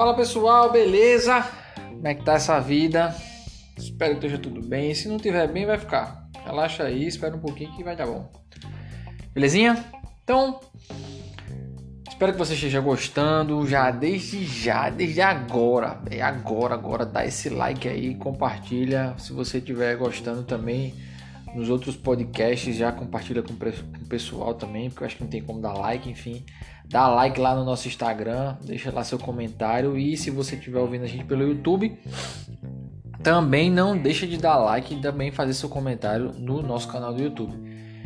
Fala pessoal, beleza? Como é que tá essa vida? Espero que esteja tudo bem. Se não tiver bem, vai ficar. Relaxa aí, espera um pouquinho que vai dar bom. Belezinha? Então, espero que você esteja gostando já desde já, desde agora. É agora, agora dá esse like aí, compartilha. Se você estiver gostando também nos outros podcasts, já compartilha com o pessoal também, porque eu acho que não tem como dar like, enfim. Dá like lá no nosso Instagram, deixa lá seu comentário e se você estiver ouvindo a gente pelo YouTube, também não deixa de dar like e também fazer seu comentário no nosso canal do YouTube.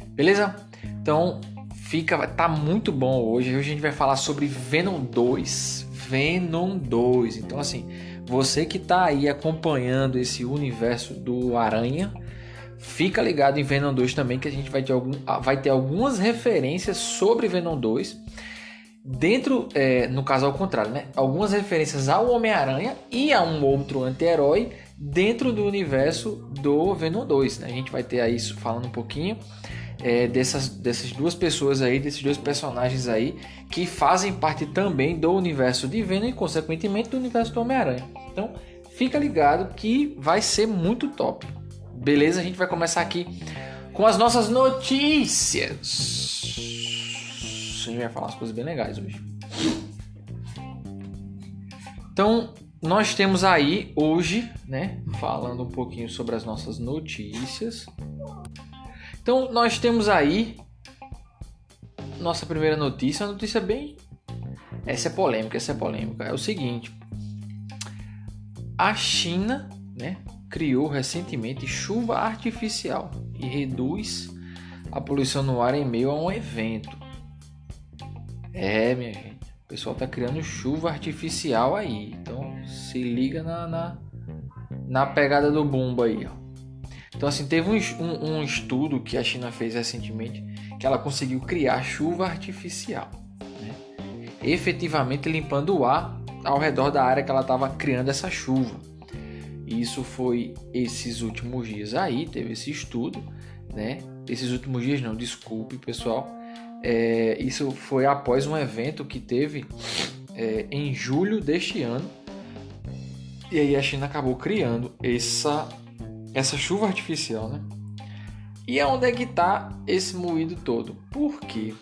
Beleza? Então, fica, tá muito bom hoje. Hoje a gente vai falar sobre Venom 2. Venom 2. Então assim, você que tá aí acompanhando esse universo do Aranha, fica ligado em Venom 2 também que a gente vai ter, algum, vai ter algumas referências sobre Venom 2 dentro, é, no caso ao contrário, né? Algumas referências ao Homem-Aranha e a um outro anti-herói dentro do universo do Venom 2. Né? A gente vai ter aí falando um pouquinho é, dessas, dessas duas pessoas aí, desses dois personagens aí, que fazem parte também do universo de Venom e, consequentemente, do universo do Homem-Aranha. Então, fica ligado que vai ser muito top. Beleza? A gente vai começar aqui com as nossas notícias a gente vai falar umas coisas bem legais hoje. Então, nós temos aí hoje, né, falando um pouquinho sobre as nossas notícias. Então, nós temos aí nossa primeira notícia, uma notícia bem essa é polêmica, essa é polêmica. É o seguinte: a China, né, criou recentemente chuva artificial e reduz a poluição no ar em meio a um evento. É, minha gente. O pessoal tá criando chuva artificial aí. Então se liga na, na, na pegada do bumbo aí, ó. Então, assim, teve um, um, um, estudo que a China fez recentemente que ela conseguiu criar chuva artificial, né? efetivamente limpando o ar ao redor da área que ela estava criando essa chuva. Isso foi esses últimos dias aí, teve esse estudo, né? Esses últimos dias não, desculpe pessoal, é, isso foi após um evento que teve é, em julho deste ano. E aí a China acabou criando essa, essa chuva artificial, né? E onde é que está esse moído todo? Porque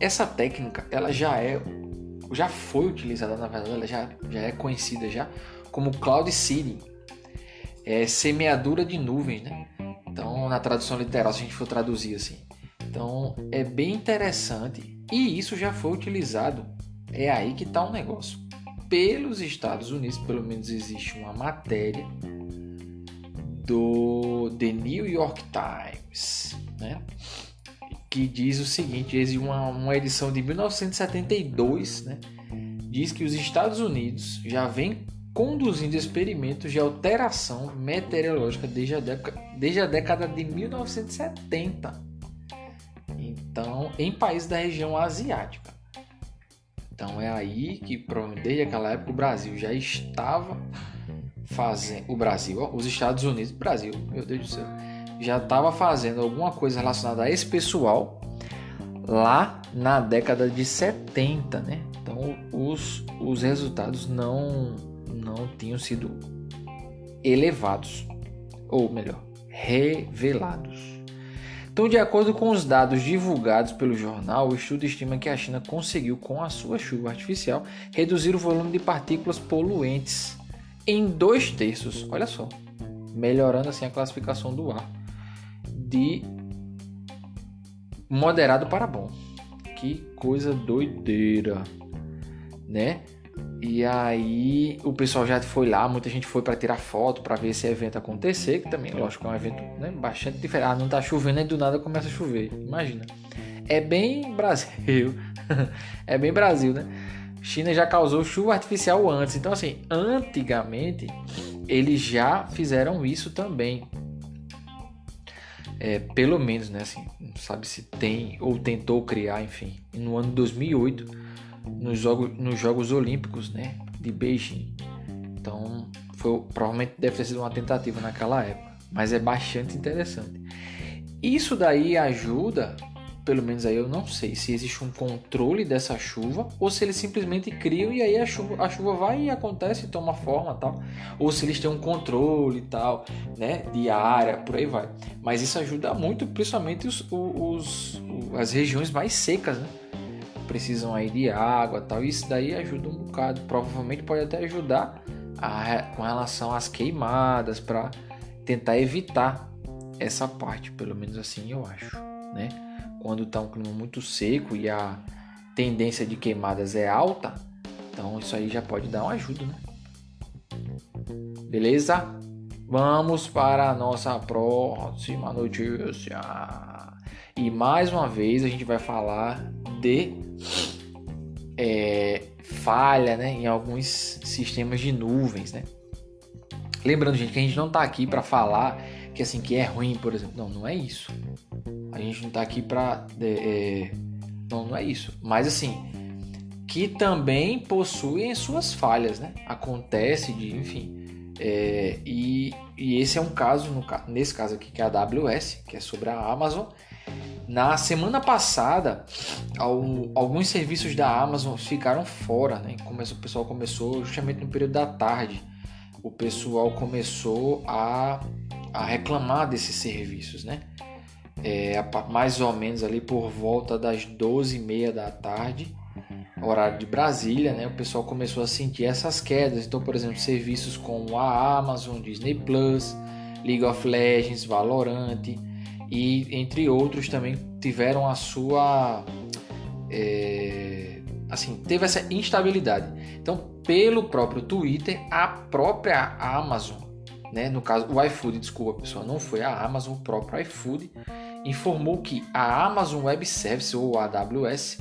essa técnica ela já é já foi utilizada na verdade, ela já, já é conhecida já como cloud seeding, é semeadura de nuvens, né? Então, na tradução literal, se a gente for traduzir assim, então é bem interessante e isso já foi utilizado. É aí que está o um negócio. Pelos Estados Unidos, pelo menos existe uma matéria do The New York Times, né? que diz o seguinte: existe uma, uma edição de 1972, né? diz que os Estados Unidos já vem conduzindo experimentos de alteração meteorológica desde a desde a década de 1970 então em países da região asiática. Então é aí que desde aquela época o Brasil já estava fazendo o Brasil, os Estados Unidos, Brasil, meu Deus do céu, já estava fazendo alguma coisa relacionada a esse pessoal lá na década de 70, né? Então os, os resultados não não tinham sido elevados, ou melhor, revelados. Então, de acordo com os dados divulgados pelo jornal, o estudo estima que a China conseguiu, com a sua chuva artificial, reduzir o volume de partículas poluentes em dois terços. Olha só, melhorando assim a classificação do ar de moderado para bom. Que coisa doideira, né? E aí o pessoal já foi lá, muita gente foi para tirar foto, para ver esse evento acontecer, que também, lógico, é um evento né, bastante diferente. Ah, não tá chovendo e do nada começa a chover. Imagina. É bem Brasil. é bem Brasil, né? China já causou chuva artificial antes. Então, assim, antigamente eles já fizeram isso também. É, pelo menos, né? Assim, não sabe se tem ou tentou criar, enfim. No ano 2008 nos Jogos, nos Jogos Olímpicos né, de Beijing. Então, foi, provavelmente deve ter sido uma tentativa naquela época, mas é bastante interessante. Isso daí ajuda pelo menos aí eu não sei se existe um controle dessa chuva ou se eles simplesmente criam e aí a chuva, a chuva vai e acontece e toma forma tal, ou se eles têm um controle e tal, né, de área, por aí vai. Mas isso ajuda muito, principalmente os, os, as regiões mais secas, né? Precisam aí de água tal, isso daí ajuda um bocado. Provavelmente pode até ajudar a, com relação às queimadas para tentar evitar essa parte, pelo menos assim eu acho, né? Quando está um clima muito seco e a tendência de queimadas é alta, então isso aí já pode dar uma ajuda, né? Beleza? Vamos para a nossa próxima notícia. E mais uma vez a gente vai falar de é, falha né, em alguns sistemas de nuvens. Né? Lembrando, gente, que a gente não está aqui para falar que assim que é ruim, por exemplo. Não, não é isso. A gente não está aqui para é, não, não é isso. Mas assim, que também possuem suas falhas, né? Acontece de, enfim. É, e, e, esse é um caso, no, nesse caso aqui, que é a AWS, que é sobre a Amazon. Na semana passada, alguns serviços da Amazon ficaram fora, né? Começou, o pessoal começou justamente no período da tarde. O pessoal começou a a reclamar desses serviços, né? É, mais ou menos ali por volta das 12h30 da tarde, horário de Brasília, né? O pessoal começou a sentir essas quedas. Então, por exemplo, serviços como a Amazon, Disney Plus, League of Legends, Valorant e entre outros também tiveram a sua é, assim teve essa instabilidade. Então, pelo próprio Twitter, a própria Amazon né? No caso, o iFood, desculpa pessoal, não foi a Amazon, o próprio iFood informou que a Amazon Web Services ou AWS,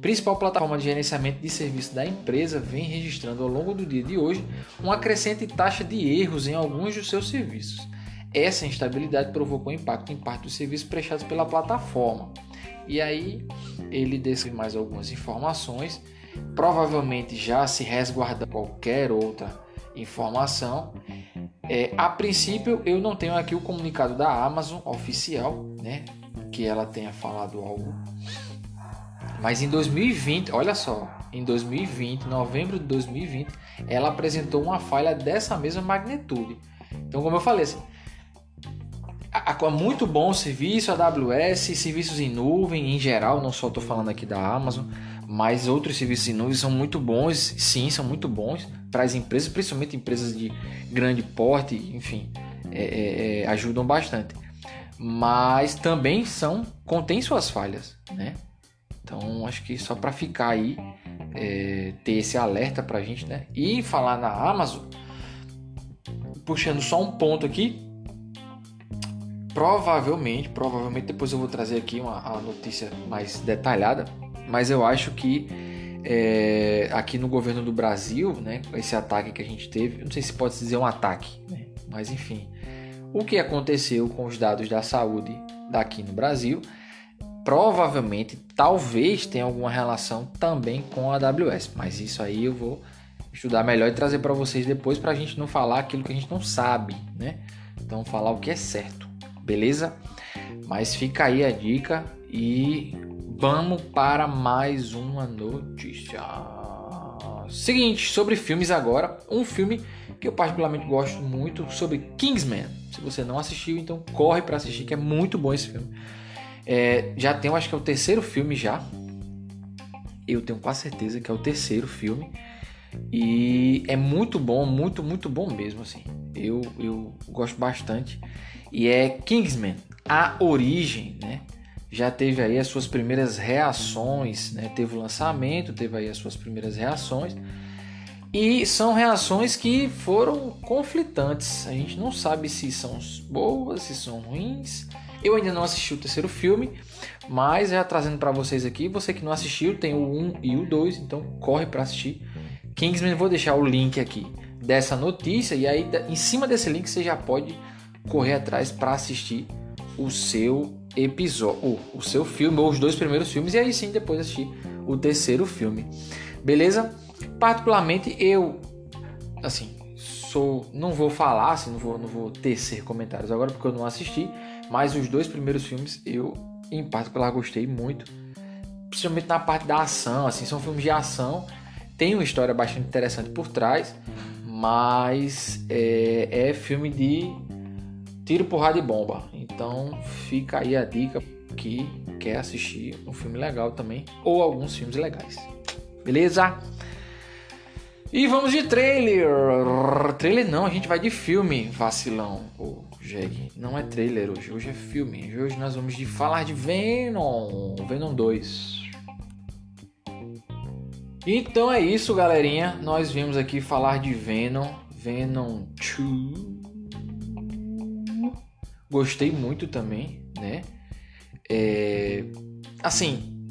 principal plataforma de gerenciamento de serviços da empresa, vem registrando ao longo do dia de hoje uma crescente taxa de erros em alguns dos seus serviços. Essa instabilidade provocou impacto em parte dos serviços prestados pela plataforma. E aí ele descreve mais algumas informações, provavelmente já se resguarda qualquer outra informação é, a princípio, eu não tenho aqui o comunicado da Amazon oficial, né? Que ela tenha falado algo. Mas em 2020, olha só, em 2020, novembro de 2020, ela apresentou uma falha dessa mesma magnitude. Então, como eu falei, assim, a, muito bom serviço, AWS, serviços em nuvem em geral, não só estou falando aqui da Amazon, mas outros serviços em nuvem são muito bons, sim, são muito bons para as empresas, principalmente empresas de grande porte, enfim, é, é, é, ajudam bastante. Mas também são contém suas falhas, né? Então acho que só para ficar aí é, ter esse alerta para a gente, né? E falar na Amazon, puxando só um ponto aqui, provavelmente, provavelmente depois eu vou trazer aqui uma, uma notícia mais detalhada mas eu acho que é, aqui no governo do Brasil, né, esse ataque que a gente teve, não sei se pode dizer um ataque, né, mas enfim, o que aconteceu com os dados da saúde daqui no Brasil, provavelmente, talvez tenha alguma relação também com a AWS, mas isso aí eu vou estudar melhor e trazer para vocês depois para a gente não falar aquilo que a gente não sabe, né? Então falar o que é certo, beleza? Mas fica aí a dica e Vamos para mais uma notícia. Seguinte, sobre filmes agora. Um filme que eu particularmente gosto muito sobre Kingsman. Se você não assistiu, então corre para assistir, que é muito bom esse filme. É, já tem, acho que é o terceiro filme já. Eu tenho quase certeza que é o terceiro filme. E é muito bom, muito, muito bom mesmo, assim. Eu, eu gosto bastante. E é Kingsman, a origem, né? já teve aí as suas primeiras reações, né? teve o lançamento, teve aí as suas primeiras reações. E são reações que foram conflitantes. A gente não sabe se são boas, se são ruins. Eu ainda não assisti o terceiro filme, mas já trazendo para vocês aqui, você que não assistiu, tem o 1 e o 2, então corre para assistir. Kingsman, vou deixar o link aqui dessa notícia e aí em cima desse link você já pode correr atrás para assistir o seu episódio, o seu filme, ou os dois primeiros filmes, e aí sim depois assistir o terceiro filme. Beleza? Particularmente eu, assim, sou, não vou falar, assim, não vou, não vou tecer comentários agora porque eu não assisti, mas os dois primeiros filmes eu em particular gostei muito, principalmente na parte da ação, assim, são filmes de ação, tem uma história bastante interessante por trás, mas é, é filme de tiro, porrada e bomba. Então fica aí a dica que quer assistir um filme legal também, ou alguns filmes legais. Beleza? E vamos de trailer. Trailer não, a gente vai de filme, vacilão. Ô, Jeg, não é trailer hoje, hoje é filme. Hoje nós vamos de falar de Venom, Venom 2. Então é isso, galerinha. Nós vimos aqui falar de Venom, Venom 2. Gostei muito também, né? É... Assim,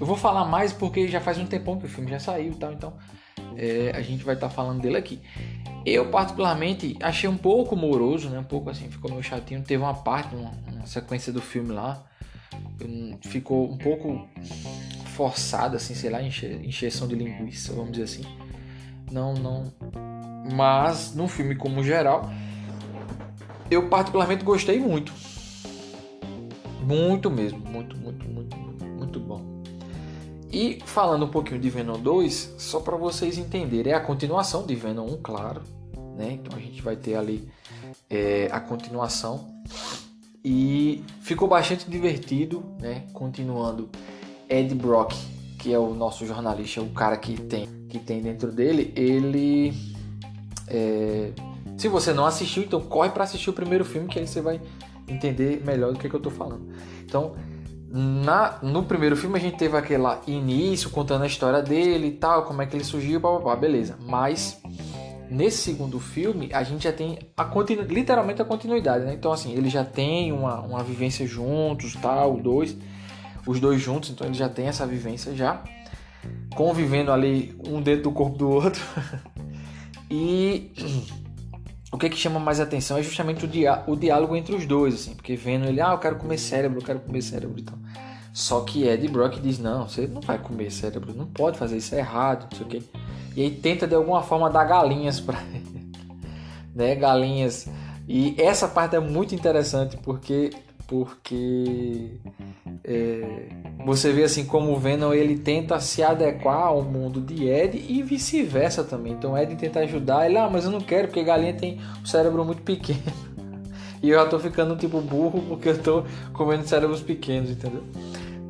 eu vou falar mais porque já faz um tempão que o filme já saiu e tal, então é, a gente vai estar tá falando dele aqui. Eu, particularmente, achei um pouco moroso, né? Um pouco assim, ficou meio chatinho. Teve uma parte, uma, uma sequência do filme lá, ficou um pouco forçada, assim, sei lá, enche, encheção de linguiça, vamos dizer assim. Não, não. Mas, no filme como geral, eu particularmente gostei muito. Muito mesmo, muito, muito, muito, muito bom. E falando um pouquinho de Venom 2, só para vocês entenderem, é a continuação de Venom 1, claro. Né? Então a gente vai ter ali é, a continuação. E ficou bastante divertido, né? Continuando, Ed Brock, que é o nosso jornalista, o cara que tem, que tem dentro dele, ele. É... Se você não assistiu, então corre para assistir o primeiro filme, que aí você vai entender melhor do que, que eu tô falando. Então, na, no primeiro filme a gente teve aquele início contando a história dele e tal, como é que ele surgiu, blá, blá, blá, beleza. Mas nesse segundo filme a gente já tem a continu, literalmente a continuidade, né? Então assim, ele já tem uma, uma vivência juntos, tal, dois, os dois juntos, então ele já tem essa vivência já convivendo ali um dentro do corpo do outro. e o que, que chama mais atenção é justamente o, o diálogo entre os dois, assim, porque vendo ele, ah, eu quero comer cérebro, eu quero comer cérebro e tal. Só que Ed Brock diz, não, você não vai comer cérebro, não pode fazer isso, é errado, não sei o quê. E aí tenta de alguma forma dar galinhas para ele, né, galinhas. E essa parte é muito interessante porque porque é, você vê assim como o Venom ele tenta se adequar ao mundo de Ed e vice-versa também. Então Ed tenta ajudar ele, ah, mas eu não quero porque galinha tem o cérebro muito pequeno. E eu já tô ficando tipo burro porque eu tô comendo cérebros pequenos, entendeu?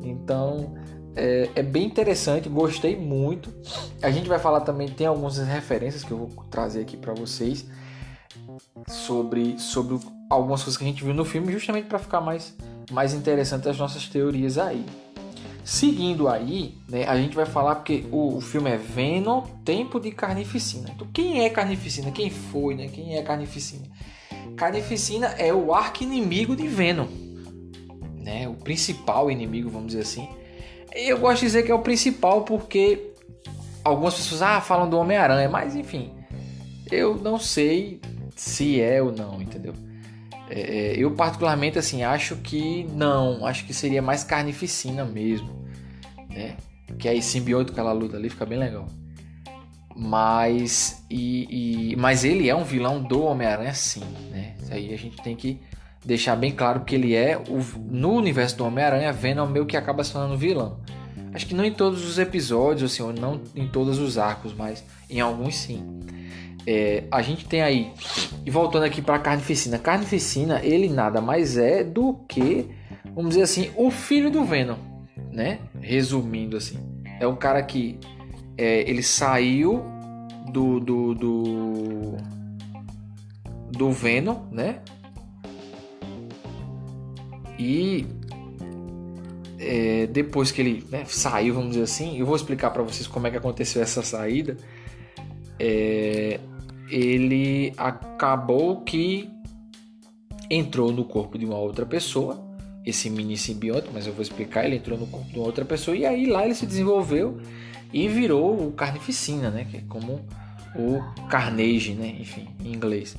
Então é, é, bem interessante, gostei muito. A gente vai falar também, tem algumas referências que eu vou trazer aqui para vocês sobre, sobre algumas coisas que a gente viu no filme, justamente para ficar mais, mais interessante as nossas teorias aí. Seguindo aí, né, a gente vai falar porque o, o, filme é Venom, Tempo de Carnificina. Então, quem é Carnificina? Quem foi, né? Quem é Carnificina? Carnificina é o arqui-inimigo de Venom, né? O principal inimigo, vamos dizer assim. Eu gosto de dizer que é o principal porque algumas pessoas ah, falam do Homem-Aranha, mas enfim, eu não sei se é ou não, entendeu? É, é, eu particularmente assim acho que não, acho que seria mais carnificina mesmo, né? Que aí simbionte com aquela luta ali fica bem legal. Mas e, e mas ele é um vilão do Homem-Aranha sim, né? Isso aí a gente tem que deixar bem claro que ele é o, no universo do Homem-Aranha, Venom meio que acaba se tornando vilão. Acho que não em todos os episódios, assim, não em todos os arcos, mas em alguns sim. É, a gente tem aí, e voltando aqui para carnificina, carnificina ele nada mais é do que, vamos dizer assim, o filho do Venom, né? Resumindo assim, é um cara que é, ele saiu do, do, do do Venom, né? E é, depois que ele né, saiu, vamos dizer assim, eu vou explicar para vocês como é que aconteceu essa saída. É, ele acabou que entrou no corpo de uma outra pessoa, esse mini simbionte, mas eu vou explicar, ele entrou no corpo de uma outra pessoa e aí lá ele se desenvolveu e virou o carnificina, né, que é como o carnage, né, enfim, em inglês.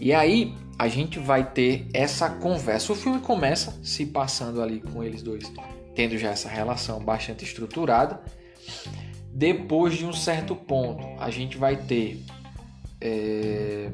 E aí a gente vai ter essa conversa. O filme começa se passando ali com eles dois, tendo já essa relação bastante estruturada. Depois de um certo ponto, a gente vai ter é...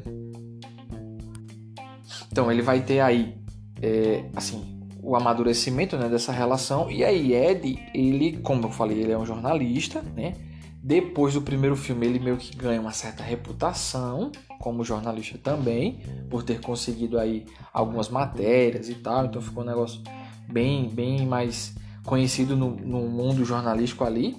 Então ele vai ter aí, é, assim, o amadurecimento né, dessa relação. E aí, Ed, ele, como eu falei, ele é um jornalista, né? Depois do primeiro filme, ele meio que ganha uma certa reputação como jornalista também, por ter conseguido aí algumas matérias e tal. Então ficou um negócio bem, bem mais conhecido no, no mundo jornalístico ali.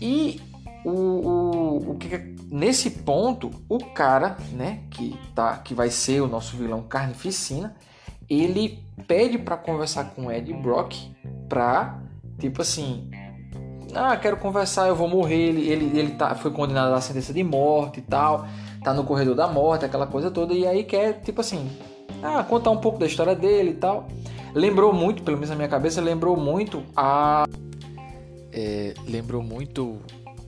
E o, o, o que nesse ponto o cara, né, que tá, que vai ser o nosso vilão Carnificina, ele pede para conversar com Ed Brock pra tipo assim ah, quero conversar, eu vou morrer. Ele, ele, ele tá, foi condenado à sentença de morte e tal, tá no corredor da morte, aquela coisa toda, e aí quer, tipo assim, ah, contar um pouco da história dele e tal. Lembrou muito, pelo menos na minha cabeça, lembrou muito a. É, lembrou muito,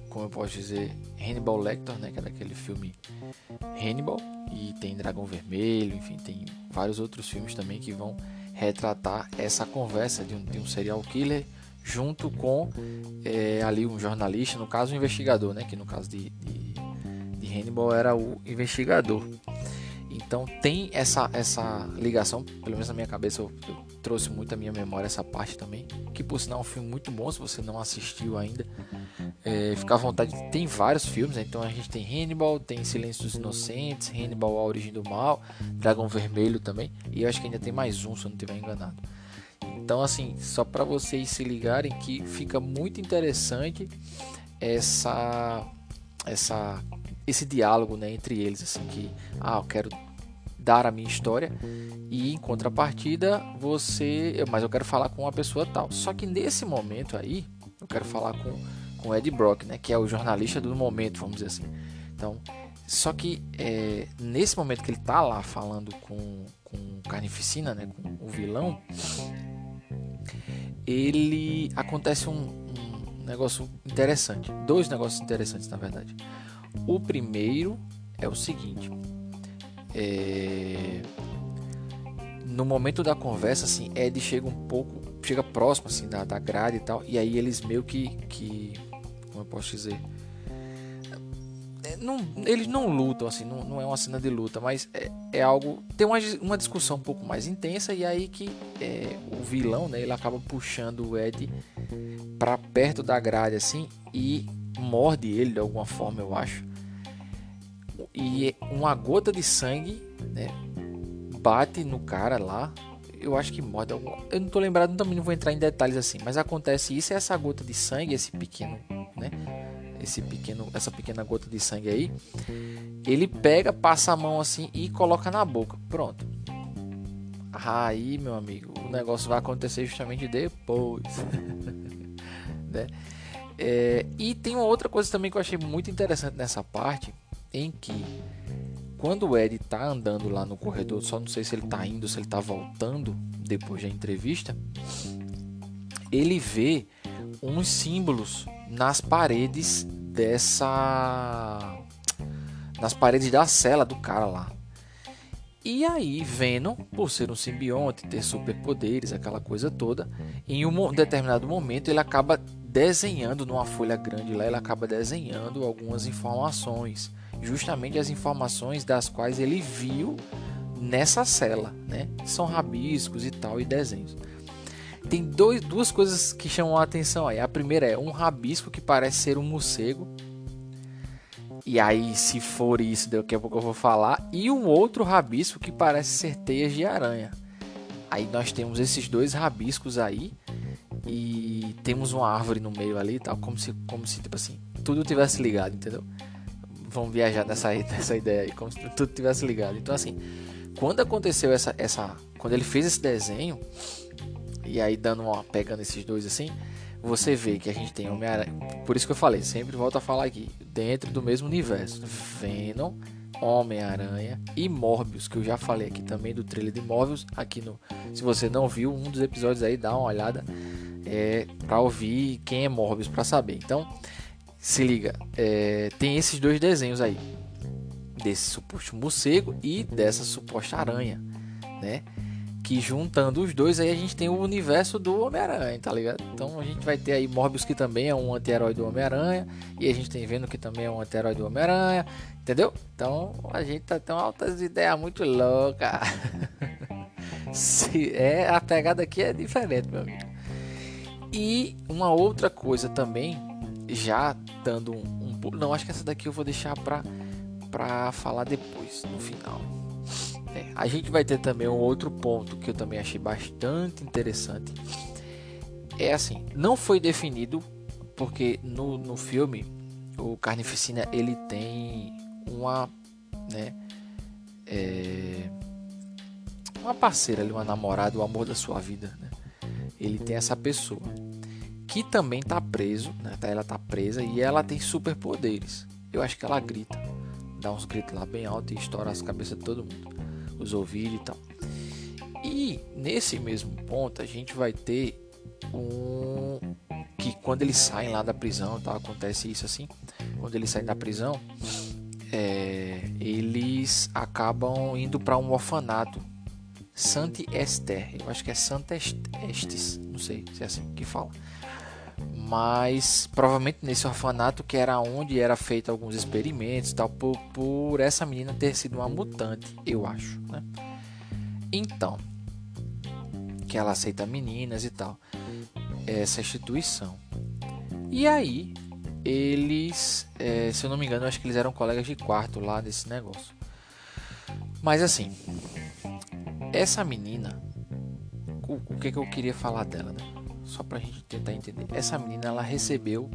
como eu posso dizer, Hannibal Lecter, né? Que é daquele filme Hannibal, e tem Dragão Vermelho, enfim, tem vários outros filmes também que vão retratar essa conversa de um, de um serial killer junto com é, ali um jornalista, no caso um investigador, né? Que no caso de, de, de Hannibal era o investigador. Então tem essa, essa ligação, pelo menos na minha cabeça eu, eu, trouxe muito a minha memória essa parte também. Que por sinal é um filme muito bom, se você não assistiu ainda. É, fica à vontade, tem vários filmes, né? então a gente tem Hannibal, tem Silêncio dos Inocentes, Hannibal A Origem do Mal, Dragão Vermelho também, e eu acho que ainda tem mais um, se eu não estiver enganado. Então, assim, só para vocês se ligarem que fica muito interessante essa, essa, esse diálogo, né, entre eles, assim, que, ah, eu quero dar a minha história e em contrapartida você, mas eu quero falar com uma pessoa tal. Só que nesse momento aí, eu quero falar com com Ed Brock, né, que é o jornalista do momento, vamos dizer assim. Então, só que é, nesse momento que ele tá lá falando com, com Carnificina, né, com o vilão, ele acontece um, um negócio interessante, dois negócios interessantes na verdade. O primeiro é o seguinte: é... no momento da conversa, assim, Ed chega um pouco, chega próximo assim da, da grade e tal, e aí eles meio que, que como eu posso dizer, não, eles não lutam, assim, não, não, é uma cena de luta, mas é, é, algo. Tem uma, uma discussão um pouco mais intensa, e aí que é, o vilão, né, ele acaba puxando o Ed para perto da grade, assim, e morde ele de alguma forma, eu acho. E uma gota de sangue, né, bate no cara lá. Eu acho que morde algum. Eu não tô lembrado, também não vou entrar em detalhes assim, mas acontece isso, essa gota de sangue, esse pequeno, né? esse pequeno, essa pequena gota de sangue aí, ele pega, passa a mão assim e coloca na boca. Pronto. Aí, meu amigo, o negócio vai acontecer justamente depois. né? É, e tem uma outra coisa também que eu achei muito interessante nessa parte, em que quando o Ed tá andando lá no corredor, só não sei se ele tá indo, se ele tá voltando depois da entrevista, ele vê uns símbolos nas paredes dessa. nas paredes da cela do cara lá. E aí, Venom, por ser um simbionte, ter superpoderes, aquela coisa toda, em um determinado momento ele acaba desenhando numa folha grande lá, ele acaba desenhando algumas informações, justamente as informações das quais ele viu nessa cela, né? São rabiscos e tal e desenhos. Tem dois, duas coisas que chamam a atenção aí. A primeira é um rabisco que parece ser um morcego. E aí, se for isso, daqui a pouco eu vou falar. E um outro rabisco que parece ser teias de aranha. Aí nós temos esses dois rabiscos aí. E temos uma árvore no meio ali, tal, como se, como se tipo assim, tudo tivesse ligado, entendeu? Vamos viajar nessa, nessa ideia aí, como se tudo tivesse ligado. Então, assim, quando aconteceu essa, essa. Quando ele fez esse desenho, e aí dando uma pegando esses dois assim, você vê que a gente tem Homem-Aranha. Por isso que eu falei, sempre volto a falar aqui, dentro do mesmo universo. Venom, Homem-Aranha e Morbius, que eu já falei aqui também do trailer de Morbius, aqui no se você não viu um dos episódios aí, dá uma olhada é, para ouvir quem é Morbius para saber. Então, se liga, é, tem esses dois desenhos aí desse suposto morcego e dessa suposta aranha, né? que juntando os dois aí a gente tem o universo do Homem-Aranha, tá ligado? Então a gente vai ter aí Morbius que também é um anti-herói do Homem-Aranha e a gente tem Venom que também é um anti-herói do Homem-Aranha, entendeu? Então a gente tá tendo altas ideias muito loucas. Se é a pegada aqui é diferente, meu amigo. E uma outra coisa também, já dando um, um não acho que essa daqui eu vou deixar para para falar depois, no final. É, a gente vai ter também um outro ponto que eu também achei bastante interessante. É assim, não foi definido porque no, no filme o Carnificina ele tem uma, né, é, uma parceira uma namorada, o amor da sua vida, né? Ele tem essa pessoa que também tá preso, né? Tá, ela tá presa e ela tem superpoderes. Eu acho que ela grita, dá uns gritos lá bem alto e estoura as cabeças de todo mundo, os ouvidos e tal. E nesse mesmo ponto a gente vai ter um que quando eles saem lá da prisão, tá? Acontece isso assim. Quando eles saem da prisão, é, eles acabam indo para um orfanato. Santi Esther, eu acho que é Santa Estes, não sei se é assim que fala. Mas provavelmente nesse orfanato que era onde era feito alguns experimentos, tal, por, por essa menina ter sido uma mutante, eu acho, né? Então, que ela aceita meninas e tal essa instituição. E aí, eles, é, se eu não me engano, acho que eles eram colegas de quarto lá desse negócio. Mas assim, essa menina, o, o que, que eu queria falar dela, né? Só pra gente tentar entender. Essa menina, ela recebeu,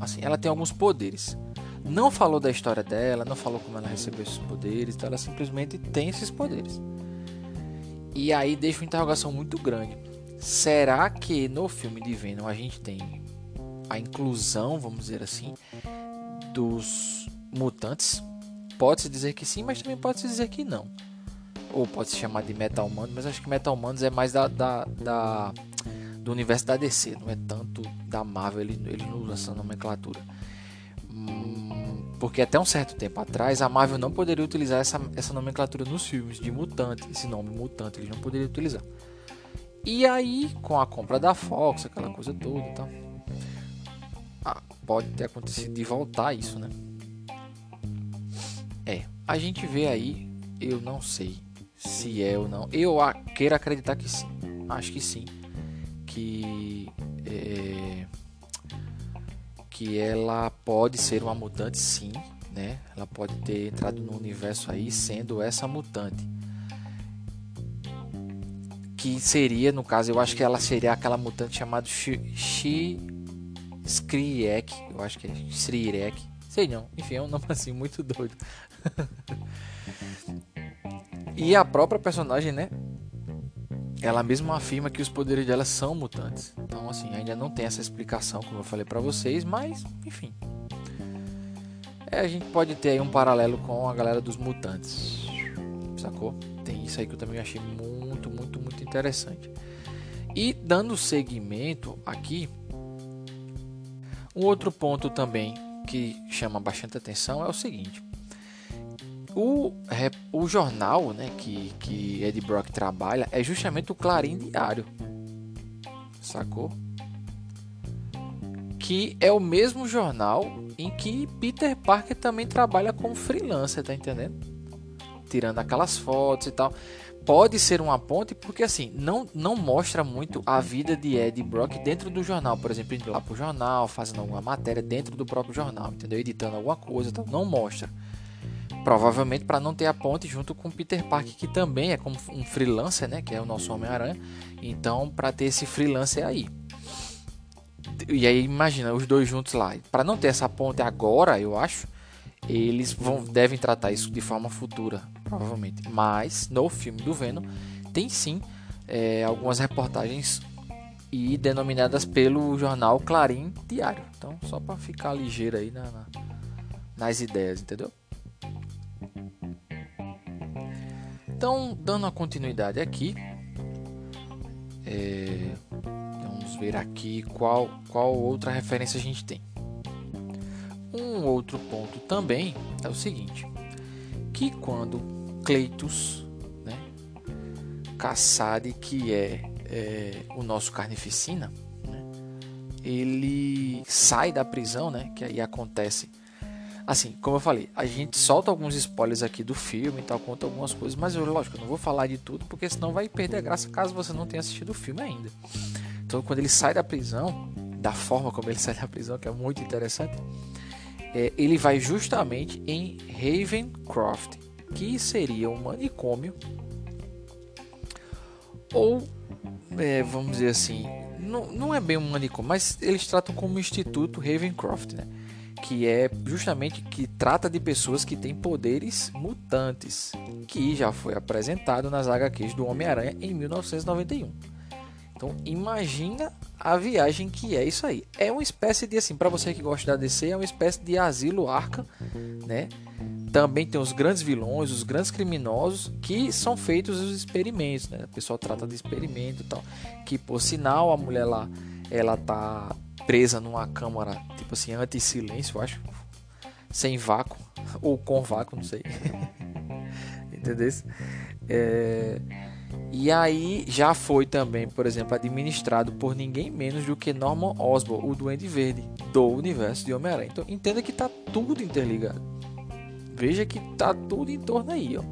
assim, ela tem alguns poderes. Não falou da história dela, não falou como ela recebeu esses poderes, então ela simplesmente tem esses poderes. E aí deixa uma interrogação muito grande Será que no filme de Venom a gente tem a inclusão, vamos dizer assim, dos mutantes? Pode-se dizer que sim, mas também pode-se dizer que não. Ou pode se chamar de Metal Man, mas acho que Metal Humanos é mais da, da, da, do universo da DC, não é tanto da Marvel, ele, ele não usa essa nomenclatura. Hum, porque até um certo tempo atrás a Marvel não poderia utilizar essa, essa nomenclatura nos filmes de mutante, esse nome mutante, eles não poderiam utilizar. E aí, com a compra da Fox, aquela coisa toda e tal, ah, pode ter acontecido de voltar isso, né? É, a gente vê aí, eu não sei se é ou não. Eu quero acreditar que sim. Acho que sim. Que é, que ela pode ser uma mutante, sim, né? Ela pode ter entrado no universo aí sendo essa mutante que seria, no caso, eu acho que ela seria aquela mutante chamada Shi Skriek, eu acho que é Shrirek, sei não, enfim, é um nome assim muito doido. e a própria personagem, né? Ela mesma afirma que os poderes dela são mutantes. Então, assim, ainda não tem essa explicação, como eu falei para vocês, mas, enfim. É, a gente pode ter aí um paralelo com a galera dos mutantes. Sacou? Tem isso aí que eu também achei muito, muito, muito interessante. E dando seguimento aqui, um outro ponto também que chama bastante atenção é o seguinte: o, o jornal né, que, que Ed Brock trabalha é justamente o Clarim Diário, sacou? Que é o mesmo jornal em que Peter Parker também trabalha como freelancer, tá entendendo? Tirando aquelas fotos e tal pode ser uma ponte porque assim não, não mostra muito a vida de Ed Brock dentro do jornal, por exemplo, indo lá pro jornal, fazendo alguma matéria dentro do próprio jornal, entendeu? Editando alguma coisa, tal. não mostra. Provavelmente para não ter a ponte junto com Peter Parker, que também é como um freelancer, né, que é o nosso Homem-Aranha. Então, para ter esse freelancer aí. E aí imagina os dois juntos lá. Para não ter essa ponte agora, eu acho, eles vão, devem tratar isso de forma futura, provavelmente. Mas no filme do Venom tem sim é, algumas reportagens e denominadas pelo jornal Clarim Diário. Então, só para ficar ligeiro aí na, na, nas ideias, entendeu? Então, dando a continuidade aqui, é, vamos ver aqui qual, qual outra referência a gente tem. Um outro ponto também é o seguinte, que quando Cleitus, né, Kassadi, que é, é, o nosso carnificina, né, ele sai da prisão, né, que aí acontece Assim, como eu falei, a gente solta alguns spoilers aqui do filme e tal, conta algumas coisas, mas eu, lógico, eu não vou falar de tudo, porque senão vai perder a graça caso você não tenha assistido o filme ainda. Então, quando ele sai da prisão, da forma como ele sai da prisão, que é muito interessante, é, ele vai justamente em Ravencroft, que seria um manicômio, ou é, vamos dizer assim, não, não é bem um manicômio, mas eles tratam como Instituto Ravencroft, né? Que é justamente que trata de pessoas que têm poderes mutantes, que já foi apresentado nas HQs do Homem-Aranha em 1991. Então imagina a viagem que é isso aí. É uma espécie de assim, para você que gosta da DC, é uma espécie de asilo arca, né? Também tem os grandes vilões, os grandes criminosos, que são feitos os experimentos, né? O pessoal trata de experimento e tal. Que por sinal a mulher lá, ela tá presa numa câmara, tipo assim, anti-silêncio, acho. Sem vácuo. Ou com vácuo, não sei. Entendeu? É... E aí já foi também, por exemplo, administrado por ninguém menos do que Norman Osborn, o Duende Verde, do universo de Homem-Aranha. Então entenda que tá tudo interligado. Veja que tá tudo em torno aí, ó.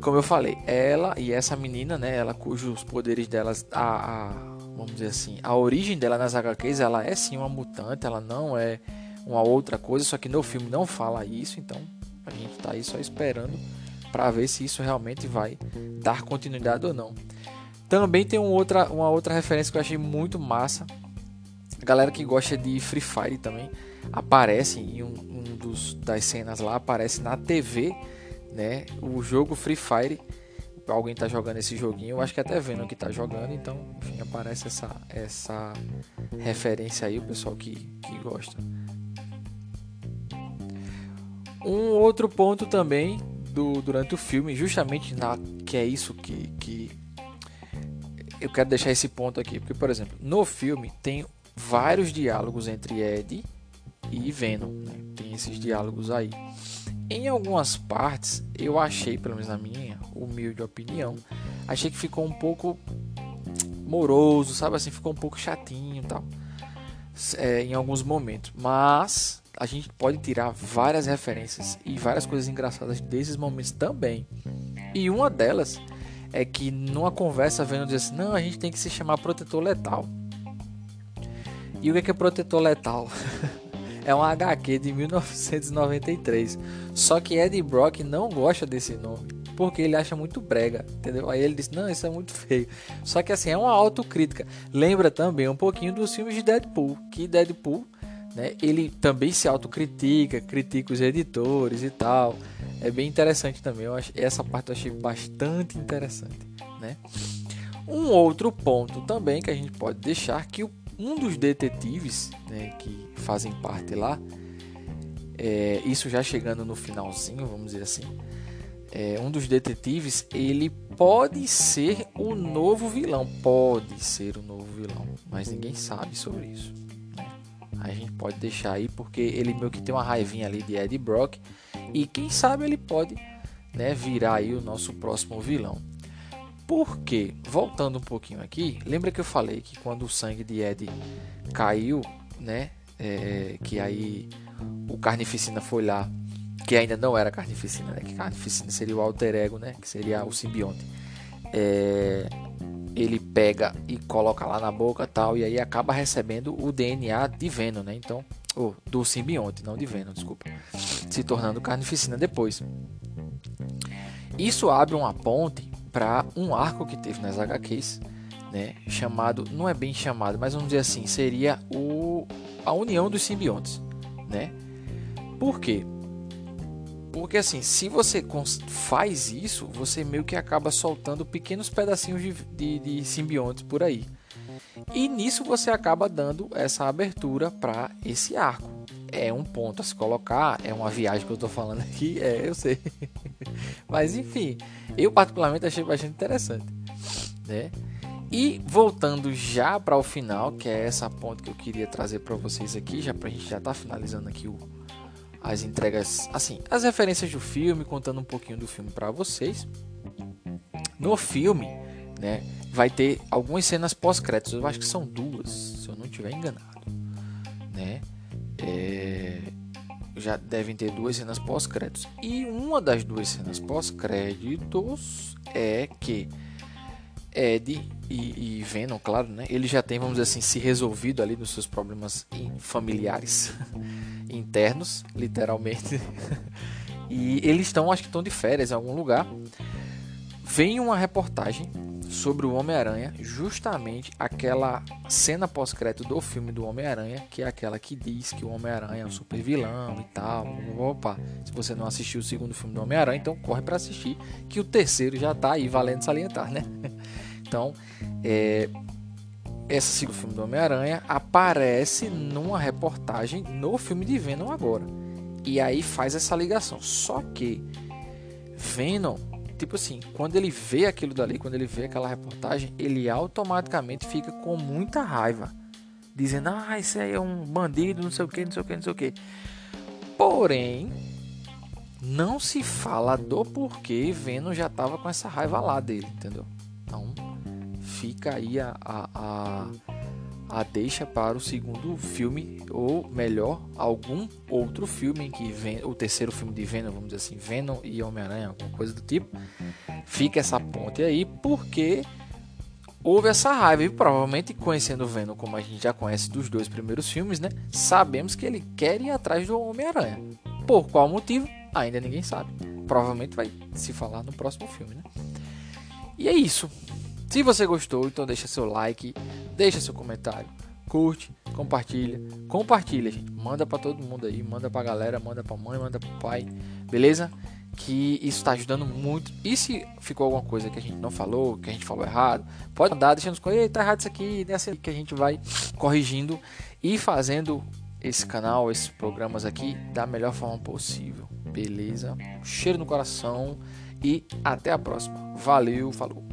Como eu falei, ela e essa menina, né, ela cujos poderes delas a, a vamos dizer assim, a origem dela nas HQs, ela é sim uma mutante, ela não é uma outra coisa, só que no filme não fala isso, então a gente tá aí só esperando para ver se isso realmente vai dar continuidade ou não. Também tem um outra, uma outra referência que eu achei muito massa. A galera que gosta de Free Fire também aparece em um, um dos, das cenas lá, aparece na TV, né? O jogo Free Fire alguém tá jogando esse joguinho, eu acho que até vendo que tá jogando, então, enfim, aparece essa, essa referência aí, o pessoal que, que gosta. Um outro ponto também do, durante o filme, justamente na que é isso que, que eu quero deixar esse ponto aqui, porque por exemplo, no filme tem vários diálogos entre Ed e Venom, né? tem esses diálogos aí. Em algumas partes, eu achei, pelo menos na minha humilde opinião, achei que ficou um pouco moroso, sabe assim, ficou um pouco chatinho e tal, é, em alguns momentos. Mas a gente pode tirar várias referências e várias coisas engraçadas desses momentos também. E uma delas é que numa conversa vendo diz assim, não, a gente tem que se chamar protetor letal. E o que é, que é protetor letal? é um HQ de 1993. Só que Eddie Brock não gosta desse nome. Porque ele acha muito brega, entendeu? Aí ele disse: Não, isso é muito feio. Só que assim, é uma autocrítica. Lembra também um pouquinho dos filmes de Deadpool. Que Deadpool, né? Ele também se autocritica, critica os editores e tal. É bem interessante também. Acho, essa parte eu achei bastante interessante, né? Um outro ponto também que a gente pode deixar que o um dos detetives né, que fazem parte lá, é, isso já chegando no finalzinho, vamos dizer assim, é, um dos detetives ele pode ser o novo vilão, pode ser o novo vilão, mas ninguém sabe sobre isso. Né? A gente pode deixar aí porque ele meio que tem uma raivinha ali de Eddie Brock e quem sabe ele pode né, virar aí o nosso próximo vilão. Porque, voltando um pouquinho aqui, lembra que eu falei que quando o sangue de Ed caiu, né? É, que aí o Carnificina foi lá, que ainda não era Carnificina, né? Que Carnificina seria o alter ego, né? Que seria o simbionte. É, ele pega e coloca lá na boca tal, e aí acaba recebendo o DNA de Venom, né? Então, oh, do simbionte, não de Venom, desculpa. Se tornando Carnificina depois. Isso abre uma ponte para um arco que teve nas HQs, né, chamado, não é bem chamado, mas vamos dizer assim, seria o a união dos simbiontes, né? Por quê? Porque assim, se você faz isso, você meio que acaba soltando pequenos pedacinhos de, de, de simbiontes por aí. E nisso você acaba dando essa abertura para esse arco. É um ponto a se colocar, é uma viagem que eu estou falando aqui, é, eu sei. Mas enfim, eu particularmente achei bastante interessante, né? E voltando já para o final, que é essa ponta que eu queria trazer para vocês aqui, já para a gente já tá finalizando aqui o, as entregas, assim, as referências do filme, contando um pouquinho do filme para vocês. No filme, né, vai ter algumas cenas pós-créditos, eu acho que são duas, se eu não estiver enganado, né? É... já devem ter duas cenas pós-créditos. E uma das duas cenas pós-créditos é que Ed e, e, Venom, claro, né? Ele já tem, vamos dizer assim, se resolvido ali nos seus problemas familiares internos, literalmente. e eles estão, acho que estão de férias em algum lugar. Vem uma reportagem sobre o Homem-Aranha, justamente aquela cena pós-crédito do filme do Homem-Aranha, que é aquela que diz que o Homem-Aranha é um super vilão e tal. Opa, se você não assistiu o segundo filme do Homem-Aranha, então corre para assistir, que o terceiro já tá aí valendo salientar, né? Então, é, esse segundo filme do Homem-Aranha aparece numa reportagem no filme de Venom agora. E aí faz essa ligação. Só que Venom tipo assim, quando ele vê aquilo dali, quando ele vê aquela reportagem, ele automaticamente fica com muita raiva. Dizendo, ah, esse aí é um bandido, não sei o que, não sei o que, não sei o que. Porém, não se fala do porquê Venom já tava com essa raiva lá dele, entendeu? Então, fica aí a, a, a a deixa para o segundo filme, ou melhor, algum outro filme que vem, o terceiro filme de Venom, vamos dizer assim, Venom e Homem-Aranha, alguma coisa do tipo. Fica essa ponte aí, porque houve essa raiva e provavelmente conhecendo o Venom como a gente já conhece dos dois primeiros filmes, né? Sabemos que ele quer ir atrás do Homem-Aranha. Por qual motivo? Ainda ninguém sabe. Provavelmente vai se falar no próximo filme, né? E é isso. Se você gostou, então deixa seu like, deixa seu comentário, curte, compartilha, compartilha, gente. Manda para todo mundo aí, manda pra galera, manda pra mãe, manda pro pai, beleza? Que isso está ajudando muito. E se ficou alguma coisa que a gente não falou, que a gente falou errado, pode mandar, deixando nos comentários, tá errado isso aqui, nessa que a gente vai corrigindo e fazendo esse canal, esses programas aqui da melhor forma possível. Beleza? cheiro no coração e até a próxima. Valeu, falou.